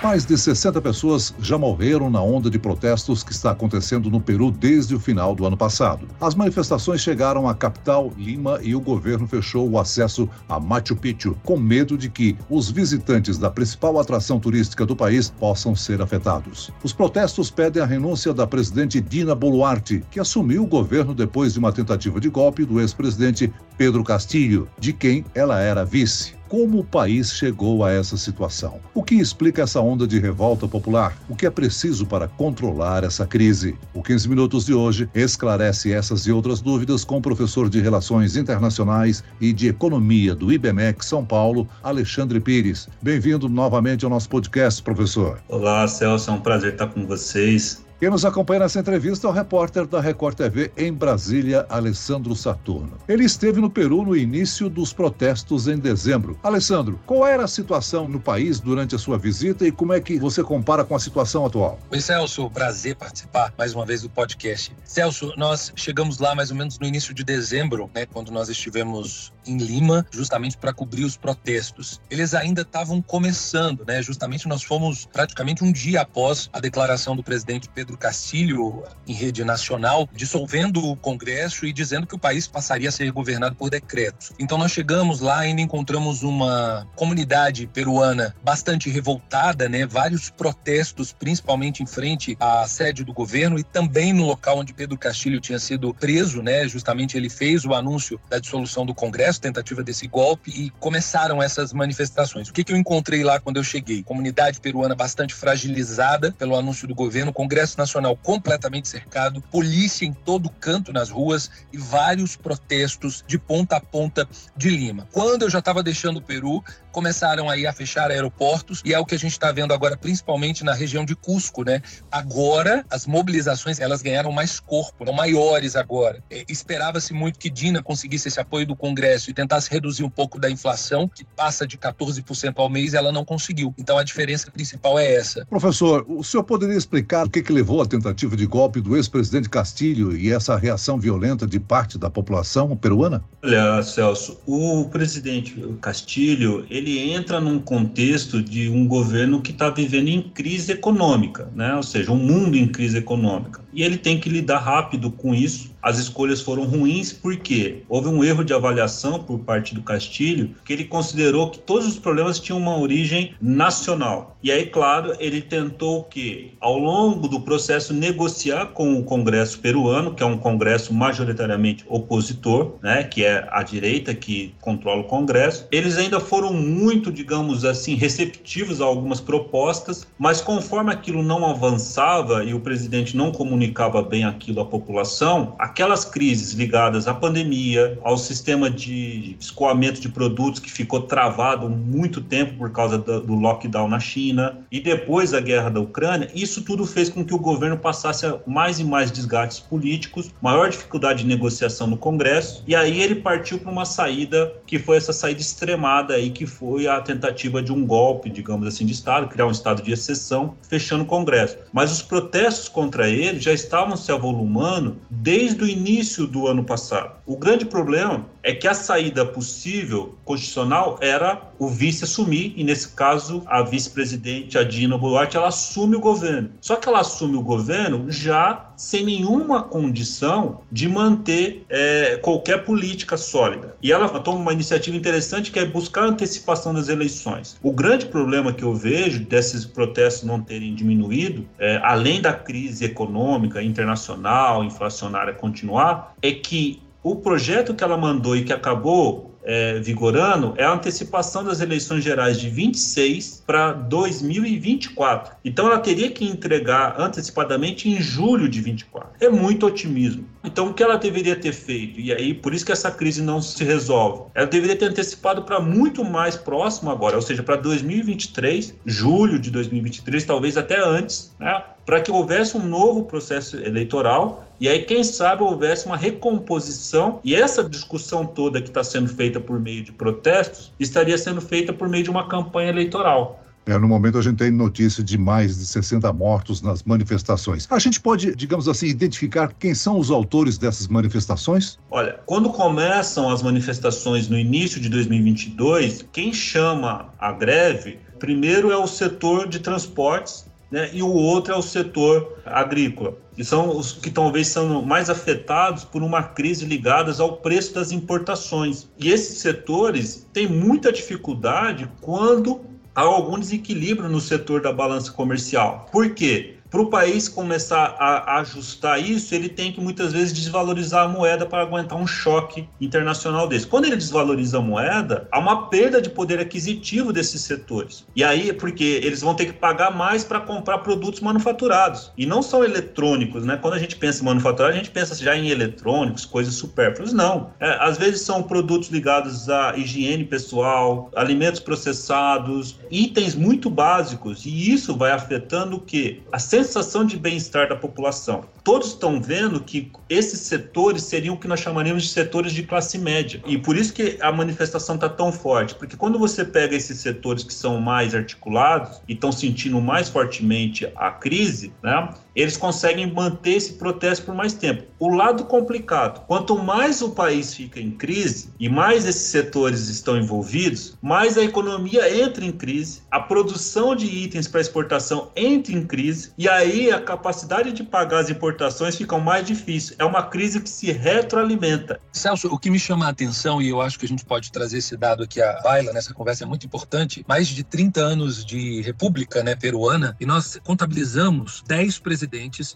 Mais de 60 pessoas já morreram na onda de protestos que está acontecendo no Peru desde o final do ano passado. As manifestações chegaram à capital, Lima, e o governo fechou o acesso a Machu Picchu, com medo de que os visitantes da principal atração turística do país possam ser afetados. Os protestos pedem a renúncia da presidente Dina Boluarte, que assumiu o governo depois de uma tentativa de golpe do ex-presidente Pedro Castillo, de quem ela era vice como o país chegou a essa situação. O que explica essa onda de revolta popular? O que é preciso para controlar essa crise? O 15 Minutos de hoje esclarece essas e outras dúvidas com o professor de Relações Internacionais e de Economia do IBMEC São Paulo, Alexandre Pires. Bem-vindo novamente ao nosso podcast, professor. Olá, Celso, é um prazer estar com vocês. Quem nos acompanha nessa entrevista é o repórter da Record TV em Brasília, Alessandro Saturno. Ele esteve no Peru no início dos protestos em dezembro. Alessandro, qual era a situação no país durante a sua visita e como é que você compara com a situação atual? Oi, Celso, prazer participar mais uma vez do podcast. Celso, nós chegamos lá mais ou menos no início de dezembro, né, quando nós estivemos em Lima, justamente para cobrir os protestos. Eles ainda estavam começando, né? Justamente nós fomos praticamente um dia após a declaração do presidente Pedro Castilho em rede nacional, dissolvendo o Congresso e dizendo que o país passaria a ser governado por decretos. Então nós chegamos lá e ainda encontramos uma comunidade peruana bastante revoltada, né? Vários protestos, principalmente em frente à sede do governo e também no local onde Pedro Castilho tinha sido preso, né? Justamente ele fez o anúncio da dissolução do Congresso tentativa desse golpe e começaram essas manifestações. O que, que eu encontrei lá quando eu cheguei? Comunidade peruana bastante fragilizada pelo anúncio do governo, Congresso Nacional completamente cercado, polícia em todo canto nas ruas e vários protestos de ponta a ponta de Lima. Quando eu já estava deixando o Peru, começaram aí a fechar aeroportos e é o que a gente está vendo agora, principalmente na região de Cusco, né? Agora as mobilizações elas ganharam mais corpo, são maiores agora. É, Esperava-se muito que Dina conseguisse esse apoio do Congresso e tentasse reduzir um pouco da inflação, que passa de 14% ao mês, ela não conseguiu. Então a diferença principal é essa. Professor, o senhor poderia explicar o que, que levou à tentativa de golpe do ex-presidente Castilho e essa reação violenta de parte da população peruana? Olha, Celso, o presidente Castilho, ele entra num contexto de um governo que está vivendo em crise econômica, né? ou seja, um mundo em crise econômica. E ele tem que lidar rápido com isso. As escolhas foram ruins porque houve um erro de avaliação por parte do Castilho, que ele considerou que todos os problemas tinham uma origem nacional. E aí, claro, ele tentou que, ao longo do processo, negociar com o Congresso peruano, que é um Congresso majoritariamente opositor, né, que é a direita que controla o Congresso. Eles ainda foram muito, digamos assim, receptivos a algumas propostas, mas conforme aquilo não avançava e o presidente não comunicava bem aquilo à população, aquelas crises ligadas à pandemia, ao sistema de escoamento de produtos que ficou travado muito tempo por causa do lockdown na China e depois a guerra da Ucrânia, isso tudo fez com que o governo passasse a mais e mais desgastes políticos, maior dificuldade de negociação no Congresso, e aí ele partiu para uma saída que foi essa saída extremada aí que foi a tentativa de um golpe, digamos assim, de Estado, criar um estado de exceção, fechando o Congresso. Mas os protestos contra ele já estavam se avolumando desde o início do ano passado. O grande problema é que a saída possível constitucional era o vice assumir, e nesse caso a vice-presidente, a Dina Boluarte, ela assume o governo. Só que ela assume o governo já sem nenhuma condição de manter é, qualquer política sólida. E ela toma uma iniciativa interessante que é buscar antecipação das eleições. O grande problema que eu vejo desses protestos não terem diminuído, é, além da crise econômica, internacional, inflacionária continuar, é que o projeto que ela mandou e que acabou é, vigorando é a antecipação das eleições gerais de 26 para 2024. Então ela teria que entregar antecipadamente em julho de 24. É muito otimismo. Então o que ela deveria ter feito? E aí por isso que essa crise não se resolve. Ela deveria ter antecipado para muito mais próximo agora, ou seja, para 2023, julho de 2023, talvez até antes, né? Para que houvesse um novo processo eleitoral e aí, quem sabe, houvesse uma recomposição e essa discussão toda que está sendo feita por meio de protestos estaria sendo feita por meio de uma campanha eleitoral. É, no momento a gente tem notícia de mais de 60 mortos nas manifestações. A gente pode, digamos assim, identificar quem são os autores dessas manifestações? Olha, quando começam as manifestações no início de 2022, quem chama a greve primeiro é o setor de transportes né, e o outro é o setor agrícola, que são os que talvez são mais afetados por uma crise ligada ao preço das importações. E esses setores têm muita dificuldade quando há algum desequilíbrio no setor da balança comercial. Por quê? Para o país começar a, ajustar isso, ele tem que muitas vezes desvalorizar a moeda para aguentar um choque internacional desse. Quando ele desvaloriza a moeda, há uma perda de poder aquisitivo desses setores. E aí, porque eles vão ter que pagar mais para comprar produtos manufaturados. E não são eletrônicos, né? Quando a gente pensa em manufaturado, a gente pensa já em eletrônicos, coisas supérfluas. Não. É, às vezes são produtos ligados à higiene pessoal, alimentos processados, itens muito básicos. E isso vai afetando o quê? A sensação de bem-estar da população. Todos estão vendo que esses setores seriam o que nós chamaríamos de setores de classe média. E por isso que a manifestação está tão forte, porque quando você pega esses setores que são mais articulados e estão sentindo mais fortemente a crise, né, eles conseguem manter esse protesto por mais tempo. O lado complicado, quanto mais o país fica em crise e mais esses setores estão envolvidos, mais a economia entra em crise, a produção de itens para exportação entra em crise e aí a capacidade de pagar as importações fica mais difícil. É uma crise que se retroalimenta. Celso, o que me chama a atenção, e eu acho que a gente pode trazer esse dado aqui à baila nessa conversa, é muito importante, mais de 30 anos de república né, peruana, e nós contabilizamos 10 presidentes,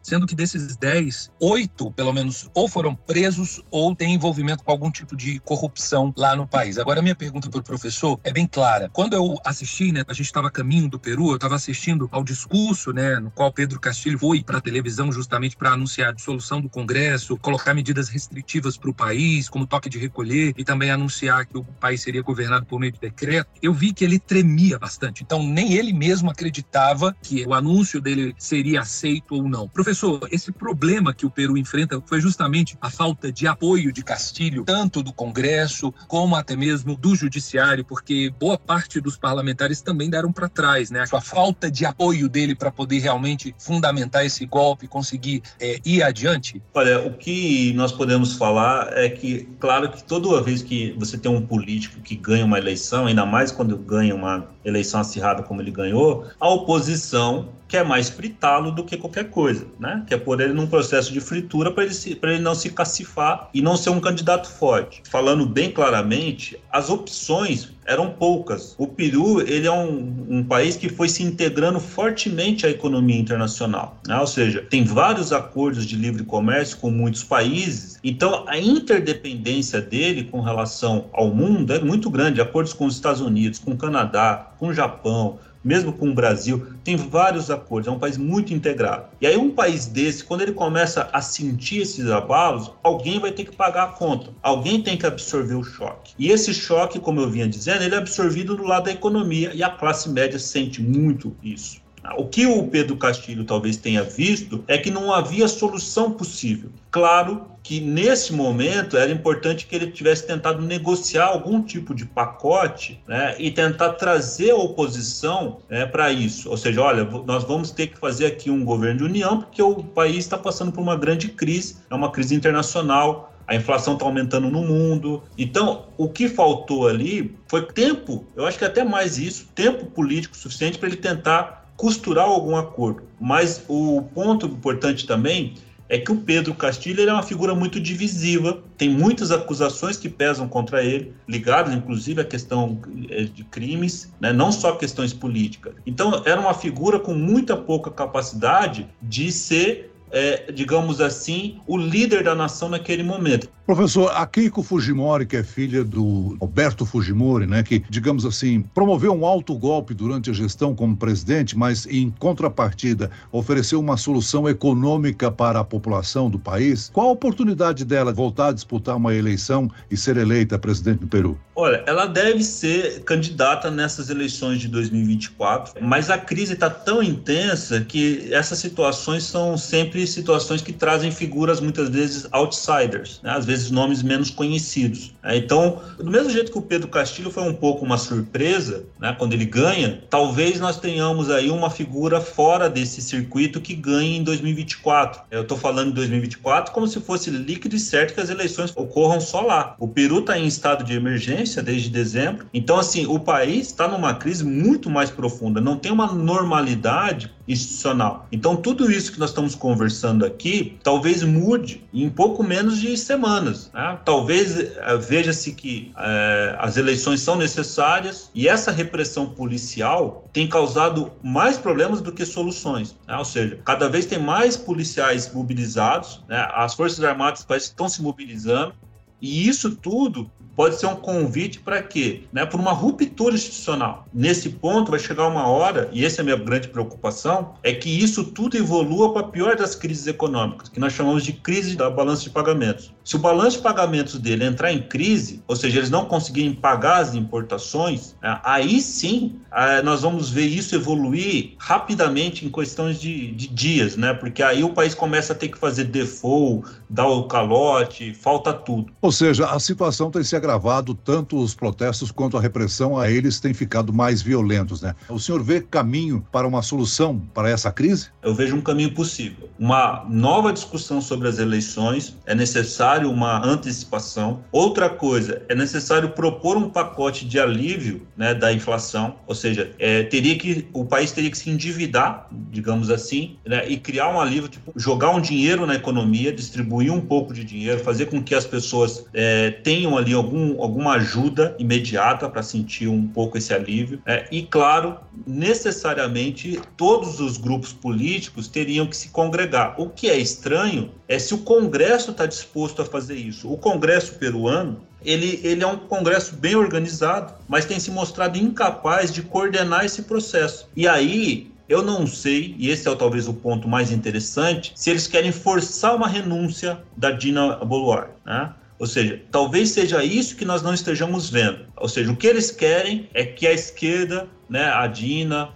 sendo que desses 10, 8, pelo menos, ou foram presos ou têm envolvimento com algum tipo de corrupção lá no país. Agora, minha pergunta para o professor é bem clara. Quando eu assisti, né, a gente estava caminho do Peru, eu estava assistindo ao discurso né, no qual Pedro Castilho foi para a televisão justamente para anunciar a dissolução do Congresso, colocar medidas restritivas para o país, como toque de recolher, e também anunciar que o país seria governado por meio de decreto, eu vi que ele tremia bastante. Então, nem ele mesmo acreditava que o anúncio dele seria aceito ou não. Professor, esse problema que o Peru enfrenta foi justamente a falta de apoio de Castilho, tanto do Congresso como até mesmo do Judiciário, porque boa parte dos parlamentares também deram para trás, né? A falta de apoio dele para poder realmente fundamentar esse golpe, conseguir é, ir adiante? Olha, o que nós podemos falar é que, claro que toda vez que você tem um político que ganha uma eleição, ainda mais quando ganha uma eleição acirrada como ele ganhou, a oposição quer mais fritá-lo do que qualquer coisa, né? Quer pôr ele num processo de fritura para ele, ele não se cacifar e não ser um candidato forte. Falando bem claramente, as opções eram poucas. O Peru ele é um, um país que foi se integrando fortemente à economia internacional, né? ou seja, tem vários acordos de livre comércio com muitos países. Então a interdependência dele com relação ao mundo é muito grande. Acordos com os Estados Unidos, com o Canadá, com o Japão, mesmo com o Brasil, tem vários acordos, é um país muito integrado. E aí, um país desse, quando ele começa a sentir esses abalos, alguém vai ter que pagar a conta, alguém tem que absorver o choque. E esse choque, como eu vinha dizendo, ele é absorvido do lado da economia e a classe média sente muito isso. O que o Pedro Castilho talvez tenha visto é que não havia solução possível. Claro que nesse momento era importante que ele tivesse tentado negociar algum tipo de pacote né, e tentar trazer a oposição né, para isso. Ou seja, olha, nós vamos ter que fazer aqui um governo de união porque o país está passando por uma grande crise, é uma crise internacional, a inflação está aumentando no mundo. Então, o que faltou ali foi tempo, eu acho que até mais isso, tempo político suficiente para ele tentar costurar algum acordo. Mas o ponto importante também é que o Pedro Castilho é uma figura muito divisiva, tem muitas acusações que pesam contra ele, ligadas inclusive à questão eh, de crimes, né, não só questões políticas. Então, era uma figura com muita pouca capacidade de ser é, digamos assim, o líder da nação naquele momento. Professor, a Keiko Fujimori, que é filha do Alberto Fujimori, né, que, digamos assim, promoveu um alto golpe durante a gestão como presidente, mas em contrapartida ofereceu uma solução econômica para a população do país. Qual a oportunidade dela voltar a disputar uma eleição e ser eleita presidente do Peru? Olha, ela deve ser candidata nessas eleições de 2024, mas a crise está tão intensa que essas situações são sempre sempre situações que trazem figuras muitas vezes outsiders, né? às vezes nomes menos conhecidos. Né? Então, do mesmo jeito que o Pedro Castilho foi um pouco uma surpresa, né? quando ele ganha, talvez nós tenhamos aí uma figura fora desse circuito que ganhe em 2024. Eu estou falando em 2024 como se fosse líquido e certo que as eleições ocorram só lá. O Peru está em estado de emergência desde dezembro, então assim o país está numa crise muito mais profunda. Não tem uma normalidade institucional. Então, tudo isso que nós estamos conversando aqui, talvez mude em pouco menos de semanas. Né? Talvez uh, veja-se que uh, as eleições são necessárias e essa repressão policial tem causado mais problemas do que soluções. Né? Ou seja, cada vez tem mais policiais mobilizados, né? as Forças Armadas estão se mobilizando, e isso tudo pode ser um convite para quê? Né, para uma ruptura institucional. Nesse ponto, vai chegar uma hora, e essa é a minha grande preocupação, é que isso tudo evolua para a pior das crises econômicas, que nós chamamos de crise da balança de pagamentos. Se o balanço de pagamentos dele entrar em crise, ou seja, eles não conseguirem pagar as importações, né, aí sim é, nós vamos ver isso evoluir rapidamente em questões de, de dias, né? Porque aí o país começa a ter que fazer default, dar o calote, falta tudo. Ou seja, a situação tem se agravado, tanto os protestos quanto a repressão a eles têm ficado mais violentos, né? O senhor vê caminho para uma solução para essa crise? Eu vejo um caminho possível. Uma nova discussão sobre as eleições, é necessário uma antecipação. Outra coisa, é necessário propor um pacote de alívio né, da inflação, ou seja, é, teria que o país teria que se endividar, digamos assim, né, e criar um alívio, tipo, jogar um dinheiro na economia, distribuir um pouco de dinheiro, fazer com que as pessoas é, tenham ali algum algum, alguma ajuda imediata para sentir um pouco esse alívio. É, e, claro, necessariamente todos os grupos políticos teriam que se congregar. O que é estranho é se o Congresso está disposto a fazer isso. O Congresso peruano ele, ele, é um congresso bem organizado, mas tem se mostrado incapaz de coordenar esse processo. E aí. Eu não sei, e esse é talvez o ponto mais interessante, se eles querem forçar uma renúncia da Dina Boluar. Né? Ou seja, talvez seja isso que nós não estejamos vendo. Ou seja, o que eles querem é que a esquerda né, a Dina,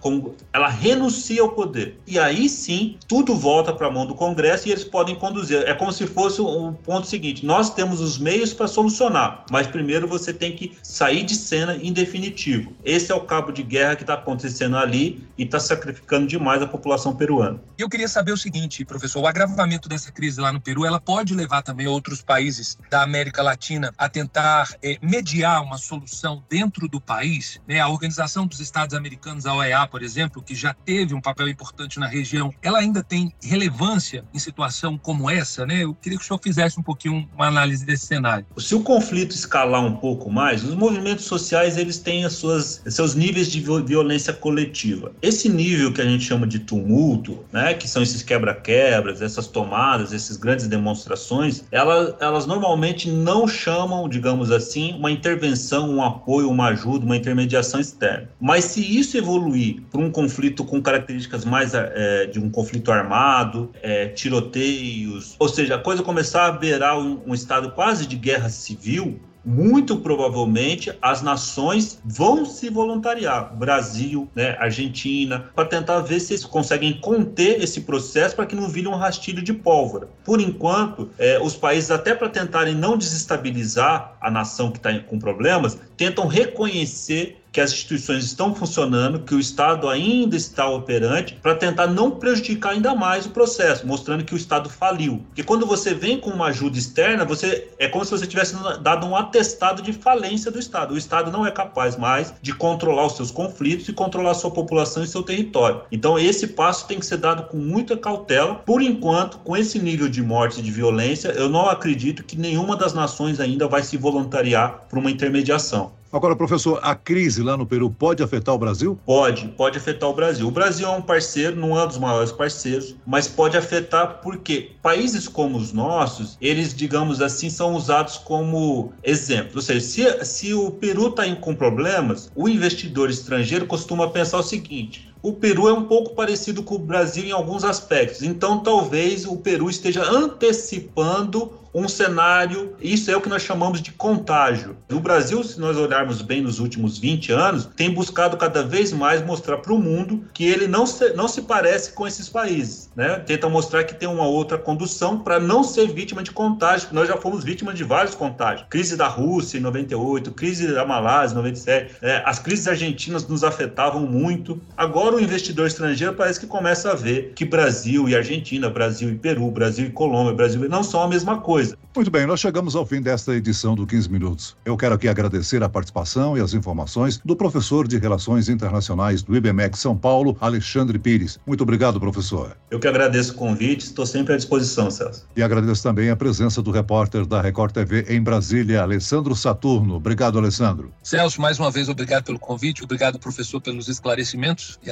ela renuncia ao poder. E aí sim, tudo volta para a mão do Congresso e eles podem conduzir. É como se fosse o um ponto seguinte: nós temos os meios para solucionar, mas primeiro você tem que sair de cena em definitivo. Esse é o cabo de guerra que está acontecendo ali e está sacrificando demais a população peruana. Eu queria saber o seguinte, professor: o agravamento dessa crise lá no Peru, ela pode levar também outros países da América Latina a tentar é, mediar uma solução dentro do país? Né? A Organização dos Estados Estados Americanos, a OEA, por exemplo, que já teve um papel importante na região, ela ainda tem relevância em situação como essa, né? Eu queria que o senhor fizesse um pouquinho uma análise desse cenário. Se o conflito escalar um pouco mais, os movimentos sociais eles têm as suas, seus níveis de violência coletiva. Esse nível que a gente chama de tumulto, né, que são esses quebra-quebras, essas tomadas, essas grandes demonstrações, elas, elas normalmente não chamam, digamos assim, uma intervenção, um apoio, uma ajuda, uma intermediação externa. Mas se isso evoluir para um conflito com características mais é, de um conflito armado, é, tiroteios, ou seja, a coisa começar a beirar um, um estado quase de guerra civil, muito provavelmente as nações vão se voluntariar, Brasil, né, Argentina, para tentar ver se eles conseguem conter esse processo para que não vire um rastilho de pólvora. Por enquanto, é, os países, até para tentarem não desestabilizar a nação que está com problemas, tentam reconhecer que as instituições estão funcionando, que o Estado ainda está operante, para tentar não prejudicar ainda mais o processo, mostrando que o Estado faliu. Porque quando você vem com uma ajuda externa, você é como se você tivesse dado um atestado de falência do Estado. O Estado não é capaz mais de controlar os seus conflitos e controlar a sua população e seu território. Então, esse passo tem que ser dado com muita cautela. Por enquanto, com esse nível de morte e de violência, eu não acredito que nenhuma das nações ainda vai se voluntariar para uma intermediação. Agora, professor, a crise lá no Peru pode afetar o Brasil? Pode, pode afetar o Brasil. O Brasil é um parceiro, não é um dos maiores parceiros, mas pode afetar porque países como os nossos, eles, digamos assim, são usados como exemplo. Ou seja, se, se o Peru está com problemas, o investidor estrangeiro costuma pensar o seguinte: o Peru é um pouco parecido com o Brasil em alguns aspectos. Então, talvez o Peru esteja antecipando um cenário, isso é o que nós chamamos de contágio. O Brasil, se nós olharmos bem nos últimos 20 anos, tem buscado cada vez mais mostrar para o mundo que ele não se, não se parece com esses países. Né? Tenta mostrar que tem uma outra condução para não ser vítima de contágio, nós já fomos vítimas de vários contágios. Crise da Rússia em 98, crise da Malásia em 97, é, as crises argentinas nos afetavam muito. Agora o investidor estrangeiro parece que começa a ver que Brasil e Argentina, Brasil e Peru, Brasil e Colômbia, Brasil não são a mesma coisa. Muito bem, nós chegamos ao fim desta edição do 15 Minutos. Eu quero aqui agradecer a participação e as informações do professor de Relações Internacionais do IBMEC São Paulo, Alexandre Pires. Muito obrigado, professor. Eu que agradeço o convite, estou sempre à disposição, Celso. E agradeço também a presença do repórter da Record TV em Brasília, Alessandro Saturno. Obrigado, Alessandro. Celso, mais uma vez, obrigado pelo convite, obrigado, professor, pelos esclarecimentos e